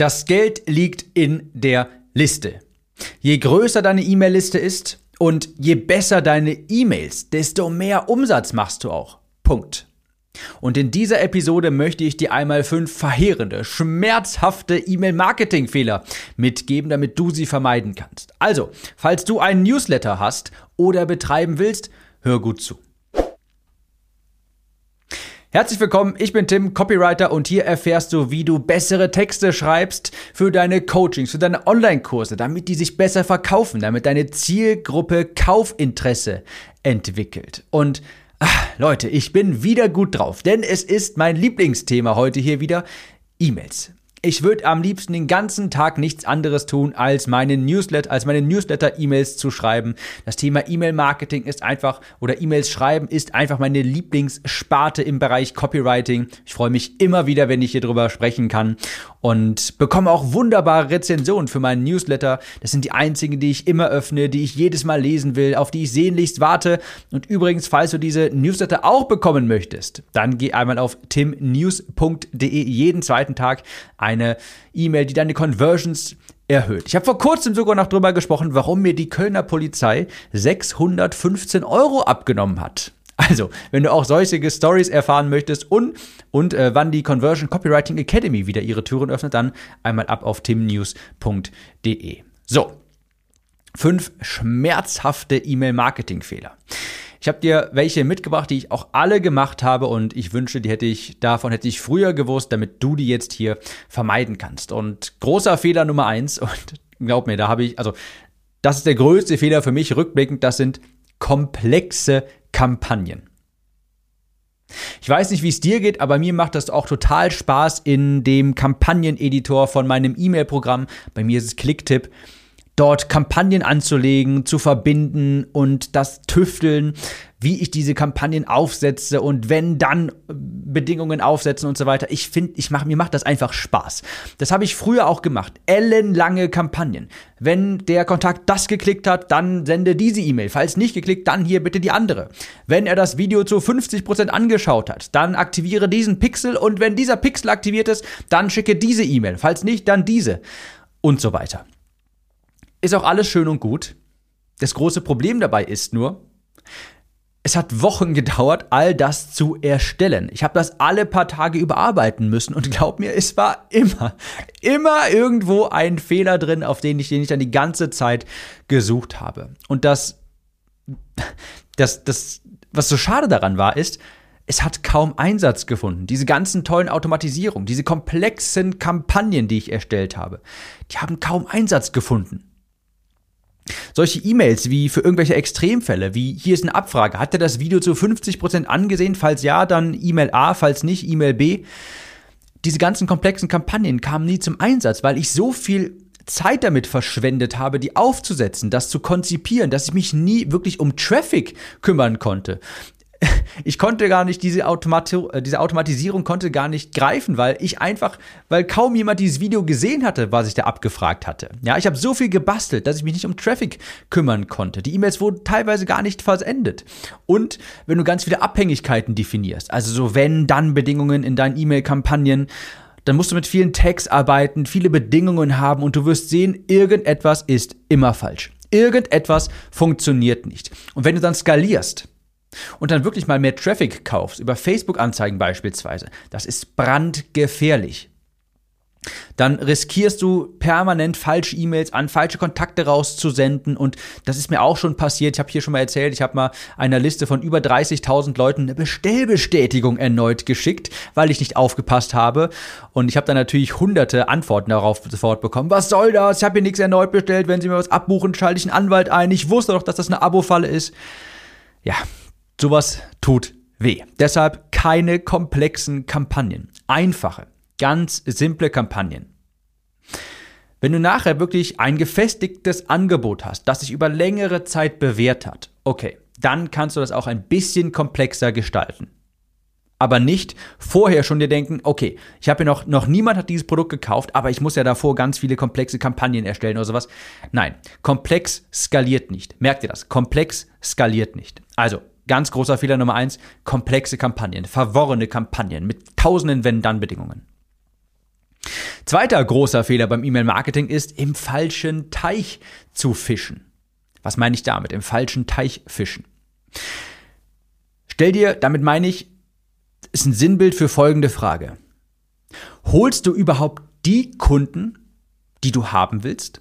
Das Geld liegt in der Liste. Je größer deine E-Mail-Liste ist und je besser deine E-Mails, desto mehr Umsatz machst du auch. Punkt. Und in dieser Episode möchte ich dir einmal fünf verheerende, schmerzhafte E-Mail-Marketing-Fehler mitgeben, damit du sie vermeiden kannst. Also, falls du einen Newsletter hast oder betreiben willst, hör gut zu. Herzlich willkommen, ich bin Tim, Copywriter und hier erfährst du, wie du bessere Texte schreibst für deine Coachings, für deine Online-Kurse, damit die sich besser verkaufen, damit deine Zielgruppe Kaufinteresse entwickelt. Und ach, Leute, ich bin wieder gut drauf, denn es ist mein Lieblingsthema heute hier wieder, E-Mails. Ich würde am liebsten den ganzen Tag nichts anderes tun, als meine Newsletter, als meine Newsletter-E-Mails zu schreiben. Das Thema E-Mail-Marketing ist einfach, oder E-Mails schreiben ist einfach meine Lieblingssparte im Bereich Copywriting. Ich freue mich immer wieder, wenn ich hier drüber sprechen kann und bekomme auch wunderbare Rezensionen für meinen Newsletter. Das sind die einzigen, die ich immer öffne, die ich jedes Mal lesen will, auf die ich sehnlichst warte. Und übrigens, falls du diese Newsletter auch bekommen möchtest, dann geh einmal auf timnews.de jeden zweiten Tag eine E-Mail, die deine Conversions erhöht. Ich habe vor kurzem sogar noch drüber gesprochen, warum mir die Kölner Polizei 615 Euro abgenommen hat. Also, wenn du auch solche Stories erfahren möchtest und, und äh, wann die Conversion Copywriting Academy wieder ihre Türen öffnet, dann einmal ab auf timnews.de. So, fünf schmerzhafte E-Mail-Marketing-Fehler. Ich habe dir welche mitgebracht, die ich auch alle gemacht habe und ich wünsche, die hätte ich davon hätte ich früher gewusst, damit du die jetzt hier vermeiden kannst. Und großer Fehler Nummer eins und glaub mir, da habe ich also das ist der größte Fehler für mich rückblickend. Das sind komplexe Kampagnen. Ich weiß nicht, wie es dir geht, aber mir macht das auch total Spaß in dem Kampagneneditor von meinem E-Mail-Programm. Bei mir ist es Clicktip dort Kampagnen anzulegen, zu verbinden und das Tüfteln, wie ich diese Kampagnen aufsetze und wenn dann Bedingungen aufsetzen und so weiter. Ich finde, ich mach, mir macht das einfach Spaß. Das habe ich früher auch gemacht. Ellenlange Kampagnen. Wenn der Kontakt das geklickt hat, dann sende diese E-Mail. Falls nicht geklickt, dann hier bitte die andere. Wenn er das Video zu 50% angeschaut hat, dann aktiviere diesen Pixel und wenn dieser Pixel aktiviert ist, dann schicke diese E-Mail. Falls nicht, dann diese. Und so weiter. Ist auch alles schön und gut. Das große Problem dabei ist nur, es hat Wochen gedauert, all das zu erstellen. Ich habe das alle paar Tage überarbeiten müssen und glaub mir, es war immer, immer irgendwo ein Fehler drin, auf den ich, den ich dann die ganze Zeit gesucht habe. Und das, das, das, was so schade daran war, ist, es hat kaum Einsatz gefunden. Diese ganzen tollen Automatisierungen, diese komplexen Kampagnen, die ich erstellt habe, die haben kaum Einsatz gefunden. Solche E-Mails wie für irgendwelche Extremfälle, wie hier ist eine Abfrage, hat er das Video zu 50% angesehen? Falls ja, dann E-Mail A, falls nicht, E-Mail B. Diese ganzen komplexen Kampagnen kamen nie zum Einsatz, weil ich so viel Zeit damit verschwendet habe, die aufzusetzen, das zu konzipieren, dass ich mich nie wirklich um Traffic kümmern konnte ich konnte gar nicht diese, Automati äh, diese Automatisierung konnte gar nicht greifen, weil ich einfach, weil kaum jemand dieses Video gesehen hatte, was ich da abgefragt hatte. Ja, ich habe so viel gebastelt, dass ich mich nicht um Traffic kümmern konnte. Die E-Mails wurden teilweise gar nicht versendet. Und wenn du ganz viele Abhängigkeiten definierst, also so wenn dann Bedingungen in deinen E-Mail-Kampagnen, dann musst du mit vielen Tags arbeiten, viele Bedingungen haben und du wirst sehen, irgendetwas ist immer falsch. Irgendetwas funktioniert nicht. Und wenn du dann skalierst, und dann wirklich mal mehr Traffic kaufst, über Facebook-Anzeigen beispielsweise, das ist brandgefährlich. Dann riskierst du permanent falsche E-Mails an falsche Kontakte rauszusenden und das ist mir auch schon passiert. Ich habe hier schon mal erzählt, ich habe mal einer Liste von über 30.000 Leuten eine Bestellbestätigung erneut geschickt, weil ich nicht aufgepasst habe und ich habe dann natürlich hunderte Antworten darauf sofort bekommen. Was soll das? Ich habe hier nichts erneut bestellt. Wenn Sie mir was abbuchen, schalte ich einen Anwalt ein. Ich wusste doch, dass das eine Abo-Falle ist. Ja, Sowas tut weh. Deshalb keine komplexen Kampagnen. Einfache, ganz simple Kampagnen. Wenn du nachher wirklich ein gefestigtes Angebot hast, das sich über längere Zeit bewährt hat, okay, dann kannst du das auch ein bisschen komplexer gestalten. Aber nicht vorher schon dir denken, okay, ich habe ja noch, noch niemand hat dieses Produkt gekauft, aber ich muss ja davor ganz viele komplexe Kampagnen erstellen oder sowas. Nein, komplex skaliert nicht. Merkt ihr das? Komplex skaliert nicht. Also, Ganz großer Fehler Nummer eins, komplexe Kampagnen, verworrene Kampagnen mit tausenden Wenn-Dann-Bedingungen. Zweiter großer Fehler beim E-Mail-Marketing ist, im falschen Teich zu fischen. Was meine ich damit? Im falschen Teich fischen. Stell dir, damit meine ich, ist ein Sinnbild für folgende Frage. Holst du überhaupt die Kunden, die du haben willst?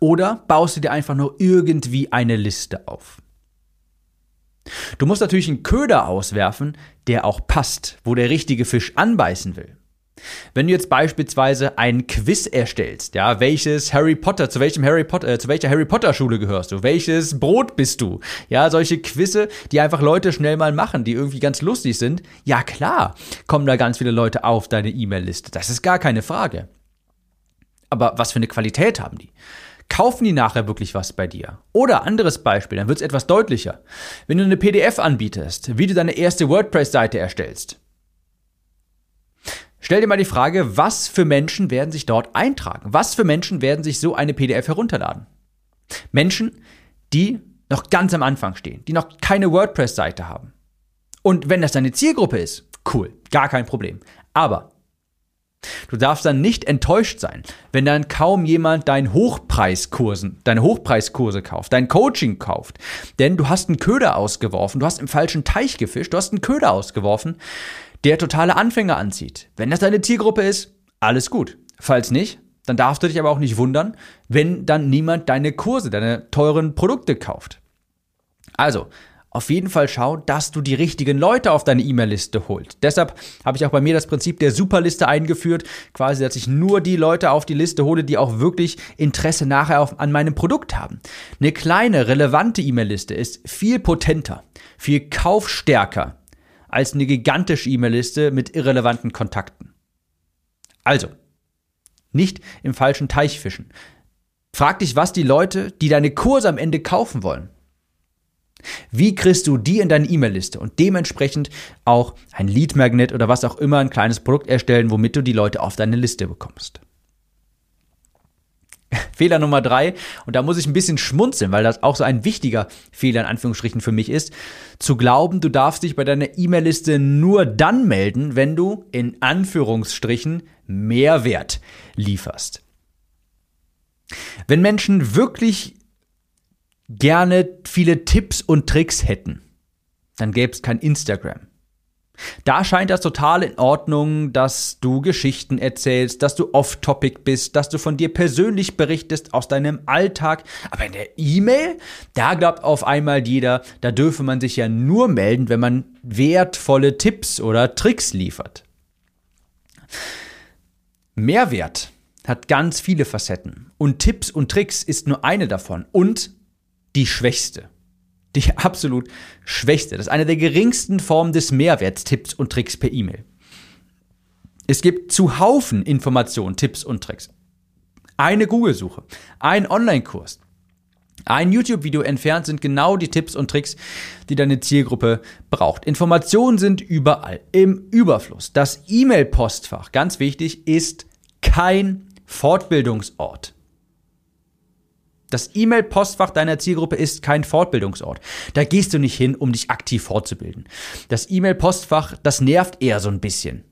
Oder baust du dir einfach nur irgendwie eine Liste auf? Du musst natürlich einen Köder auswerfen, der auch passt, wo der richtige Fisch anbeißen will. Wenn du jetzt beispielsweise ein Quiz erstellst, ja, welches Harry Potter, zu welchem Harry Potter, äh, zu welcher Harry Potter Schule gehörst du? Welches Brot bist du? Ja, solche Quizze, die einfach Leute schnell mal machen, die irgendwie ganz lustig sind. Ja, klar, kommen da ganz viele Leute auf deine E-Mail-Liste. Das ist gar keine Frage. Aber was für eine Qualität haben die? Kaufen die nachher wirklich was bei dir? Oder anderes Beispiel, dann wird es etwas deutlicher. Wenn du eine PDF anbietest, wie du deine erste WordPress-Seite erstellst, Stell dir mal die Frage, was für Menschen werden sich dort eintragen? Was für Menschen werden sich so eine PDF herunterladen? Menschen, die noch ganz am Anfang stehen, die noch keine WordPress-Seite haben. Und wenn das deine Zielgruppe ist, cool, gar kein Problem. Aber du darfst dann nicht enttäuscht sein, wenn dann kaum jemand deinen Hochpreiskursen, deine Hochpreiskurse kauft, dein Coaching kauft. Denn du hast einen Köder ausgeworfen, du hast im falschen Teich gefischt, du hast einen Köder ausgeworfen, der totale Anfänger anzieht. Wenn das deine Zielgruppe ist, alles gut. Falls nicht, dann darfst du dich aber auch nicht wundern, wenn dann niemand deine Kurse, deine teuren Produkte kauft. Also, auf jeden Fall schau, dass du die richtigen Leute auf deine E-Mail-Liste holst. Deshalb habe ich auch bei mir das Prinzip der Superliste eingeführt, quasi, dass ich nur die Leute auf die Liste hole, die auch wirklich Interesse nachher auf, an meinem Produkt haben. Eine kleine, relevante E-Mail-Liste ist viel potenter, viel kaufstärker als eine gigantische E-Mail-Liste mit irrelevanten Kontakten. Also, nicht im falschen Teich fischen. Frag dich, was die Leute, die deine Kurse am Ende kaufen wollen. Wie kriegst du die in deine E-Mail-Liste und dementsprechend auch ein Lead-Magnet oder was auch immer, ein kleines Produkt erstellen, womit du die Leute auf deine Liste bekommst? Fehler Nummer drei, und da muss ich ein bisschen schmunzeln, weil das auch so ein wichtiger Fehler in Anführungsstrichen für mich ist, zu glauben, du darfst dich bei deiner E-Mail-Liste nur dann melden, wenn du in Anführungsstrichen Mehrwert lieferst. Wenn Menschen wirklich gerne viele Tipps und Tricks hätten, dann gäbe es kein Instagram. Da scheint das total in Ordnung, dass du Geschichten erzählst, dass du off-topic bist, dass du von dir persönlich berichtest aus deinem Alltag. Aber in der E-Mail, da glaubt auf einmal jeder, da dürfe man sich ja nur melden, wenn man wertvolle Tipps oder Tricks liefert. Mehrwert hat ganz viele Facetten und Tipps und Tricks ist nur eine davon und die schwächste die absolut schwächste. Das ist eine der geringsten Formen des Mehrwerts, Tipps und Tricks per E-Mail. Es gibt zu Haufen Informationen, Tipps und Tricks. Eine Google-Suche, ein Online-Kurs, ein YouTube-Video entfernt sind genau die Tipps und Tricks, die deine Zielgruppe braucht. Informationen sind überall, im Überfluss. Das E-Mail-Postfach, ganz wichtig, ist kein Fortbildungsort. Das E-Mail-Postfach deiner Zielgruppe ist kein Fortbildungsort. Da gehst du nicht hin, um dich aktiv fortzubilden. Das E-Mail-Postfach, das nervt eher so ein bisschen.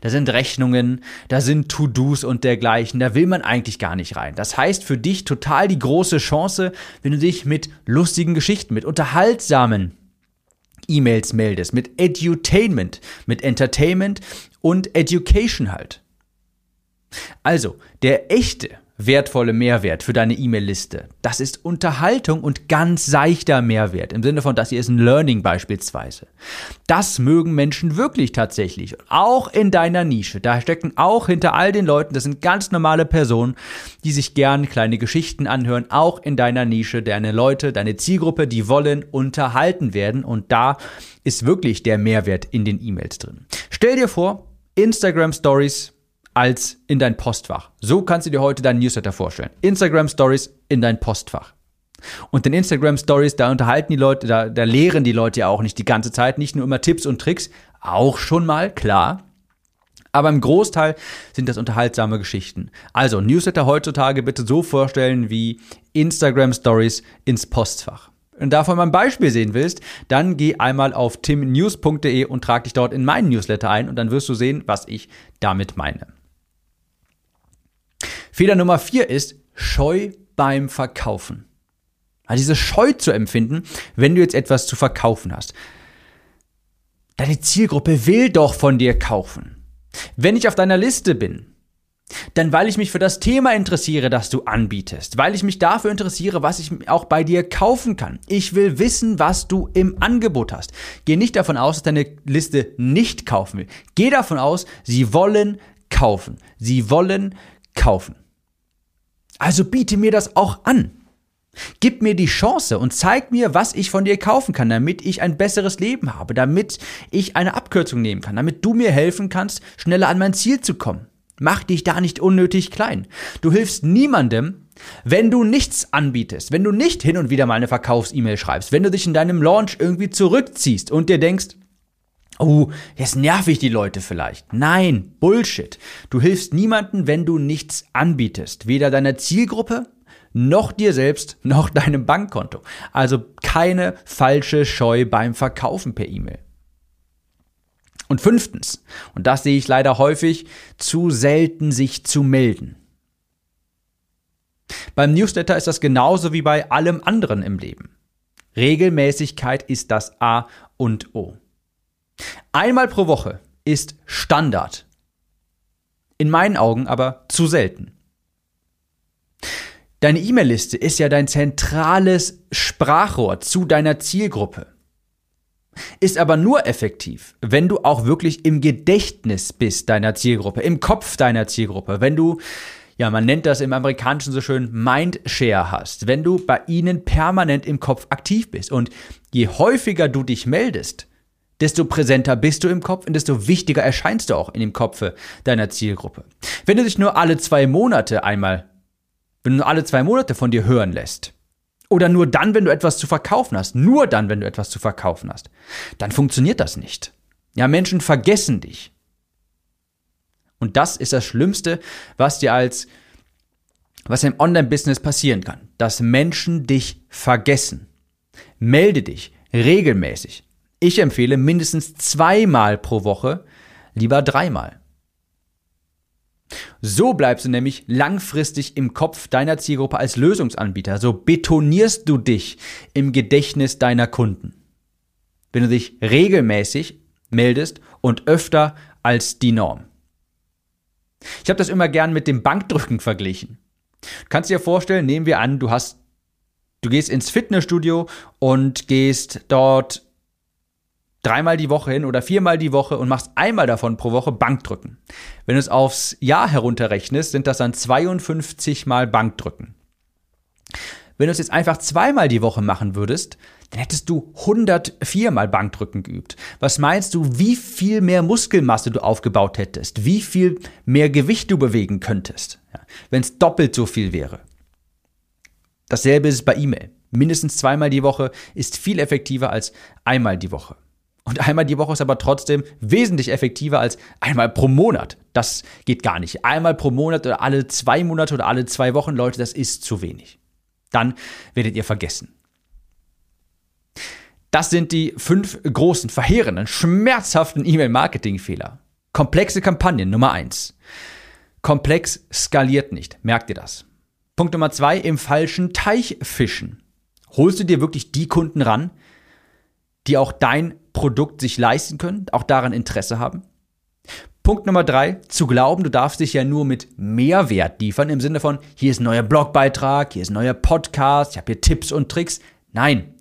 da sind Rechnungen, da sind To-Dos und dergleichen, da will man eigentlich gar nicht rein. Das heißt für dich total die große Chance, wenn du dich mit lustigen Geschichten, mit unterhaltsamen E-Mails meldest, mit Edutainment, mit Entertainment und Education halt. Also, der echte wertvolle Mehrwert für deine E-Mail-Liste. Das ist Unterhaltung und ganz seichter Mehrwert, im Sinne von, das hier ist ein Learning beispielsweise. Das mögen Menschen wirklich tatsächlich. Auch in deiner Nische. Da stecken auch hinter all den Leuten, das sind ganz normale Personen, die sich gern kleine Geschichten anhören, auch in deiner Nische. Deine Leute, deine Zielgruppe, die wollen unterhalten werden und da ist wirklich der Mehrwert in den E-Mails drin. Stell dir vor, Instagram Stories als in dein Postfach. So kannst du dir heute deinen Newsletter vorstellen. Instagram Stories in dein Postfach. Und in Instagram Stories, da unterhalten die Leute, da, da lehren die Leute ja auch nicht die ganze Zeit, nicht nur immer Tipps und Tricks, auch schon mal, klar. Aber im Großteil sind das unterhaltsame Geschichten. Also Newsletter heutzutage bitte so vorstellen wie Instagram Stories ins Postfach. und davon mal ein Beispiel sehen willst, dann geh einmal auf timnews.de und trag dich dort in meinen Newsletter ein und dann wirst du sehen, was ich damit meine. Fehler Nummer vier ist Scheu beim Verkaufen. Also diese Scheu zu empfinden, wenn du jetzt etwas zu verkaufen hast. Deine Zielgruppe will doch von dir kaufen. Wenn ich auf deiner Liste bin, dann weil ich mich für das Thema interessiere, das du anbietest, weil ich mich dafür interessiere, was ich auch bei dir kaufen kann. Ich will wissen, was du im Angebot hast. Geh nicht davon aus, dass deine Liste nicht kaufen will. Geh davon aus, sie wollen kaufen. Sie wollen kaufen. Also biete mir das auch an. Gib mir die Chance und zeig mir, was ich von dir kaufen kann, damit ich ein besseres Leben habe, damit ich eine Abkürzung nehmen kann, damit du mir helfen kannst, schneller an mein Ziel zu kommen. Mach dich da nicht unnötig klein. Du hilfst niemandem, wenn du nichts anbietest, wenn du nicht hin und wieder mal eine Verkaufs-E-Mail schreibst, wenn du dich in deinem Launch irgendwie zurückziehst und dir denkst, oh, jetzt nerv ich die Leute vielleicht. Nein, Bullshit. Du hilfst niemandem, wenn du nichts anbietest. Weder deiner Zielgruppe, noch dir selbst, noch deinem Bankkonto. Also keine falsche Scheu beim Verkaufen per E-Mail. Und fünftens, und das sehe ich leider häufig, zu selten sich zu melden. Beim Newsletter ist das genauso wie bei allem anderen im Leben. Regelmäßigkeit ist das A und O. Einmal pro Woche ist Standard. In meinen Augen aber zu selten. Deine E-Mail-Liste ist ja dein zentrales Sprachrohr zu deiner Zielgruppe ist aber nur effektiv, wenn du auch wirklich im Gedächtnis bist deiner Zielgruppe, im Kopf deiner Zielgruppe, wenn du ja, man nennt das im Amerikanischen so schön Mindshare hast, wenn du bei ihnen permanent im Kopf aktiv bist. Und je häufiger du dich meldest, desto präsenter bist du im Kopf und desto wichtiger erscheinst du auch in dem Kopfe deiner Zielgruppe. Wenn du dich nur alle zwei Monate einmal, wenn du alle zwei Monate von dir hören lässt, oder nur dann, wenn du etwas zu verkaufen hast. Nur dann, wenn du etwas zu verkaufen hast. Dann funktioniert das nicht. Ja, Menschen vergessen dich. Und das ist das Schlimmste, was dir als, was im Online-Business passieren kann. Dass Menschen dich vergessen. Melde dich regelmäßig. Ich empfehle mindestens zweimal pro Woche, lieber dreimal. So bleibst du nämlich langfristig im Kopf deiner Zielgruppe als Lösungsanbieter. So betonierst du dich im Gedächtnis deiner Kunden. Wenn du dich regelmäßig meldest und öfter als die Norm. Ich habe das immer gern mit dem Bankdrücken verglichen. Du kannst dir vorstellen, nehmen wir an, du hast du gehst ins Fitnessstudio und gehst dort dreimal die Woche hin oder viermal die Woche und machst einmal davon pro Woche Bankdrücken. Wenn du es aufs Jahr herunterrechnest, sind das dann 52 mal Bankdrücken. Wenn du es jetzt einfach zweimal die Woche machen würdest, dann hättest du 104 mal Bankdrücken geübt. Was meinst du, wie viel mehr Muskelmasse du aufgebaut hättest? Wie viel mehr Gewicht du bewegen könntest? Ja, Wenn es doppelt so viel wäre. Dasselbe ist bei E-Mail. Mindestens zweimal die Woche ist viel effektiver als einmal die Woche. Und einmal die Woche ist aber trotzdem wesentlich effektiver als einmal pro Monat. Das geht gar nicht. Einmal pro Monat oder alle zwei Monate oder alle zwei Wochen, Leute, das ist zu wenig. Dann werdet ihr vergessen. Das sind die fünf großen, verheerenden, schmerzhaften E-Mail-Marketing-Fehler. Komplexe Kampagnen Nummer eins. Komplex skaliert nicht. Merkt ihr das? Punkt Nummer zwei, im falschen Teich fischen. Holst du dir wirklich die Kunden ran, die auch dein Produkt sich leisten können, auch daran Interesse haben. Punkt Nummer drei, zu glauben, du darfst dich ja nur mit Mehrwert liefern, im Sinne von, hier ist ein neuer Blogbeitrag, hier ist ein neuer Podcast, ich habe hier Tipps und Tricks. Nein,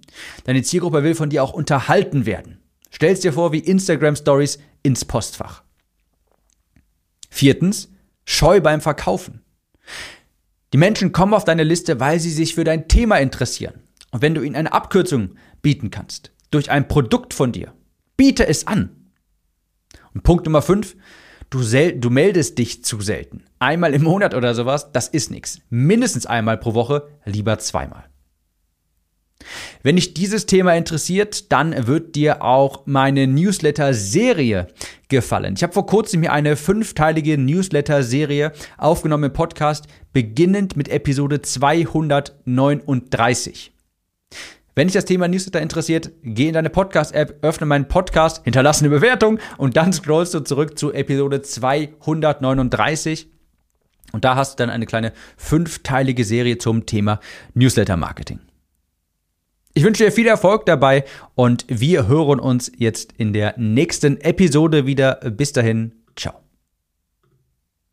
deine Zielgruppe will von dir auch unterhalten werden. Stell's dir vor wie Instagram Stories ins Postfach. Viertens, scheu beim Verkaufen. Die Menschen kommen auf deine Liste, weil sie sich für dein Thema interessieren. Und wenn du ihnen eine Abkürzung bieten kannst, durch ein Produkt von dir. Biete es an. Und Punkt Nummer 5, du, du meldest dich zu selten. Einmal im Monat oder sowas, das ist nichts. Mindestens einmal pro Woche, lieber zweimal. Wenn dich dieses Thema interessiert, dann wird dir auch meine Newsletter-Serie gefallen. Ich habe vor kurzem hier eine fünfteilige Newsletter-Serie aufgenommen im Podcast, beginnend mit Episode 239. Wenn dich das Thema Newsletter interessiert, geh in deine Podcast-App, öffne meinen Podcast, hinterlasse eine Bewertung und dann scrollst du zurück zu Episode 239. Und da hast du dann eine kleine fünfteilige Serie zum Thema Newsletter-Marketing. Ich wünsche dir viel Erfolg dabei und wir hören uns jetzt in der nächsten Episode wieder. Bis dahin, ciao.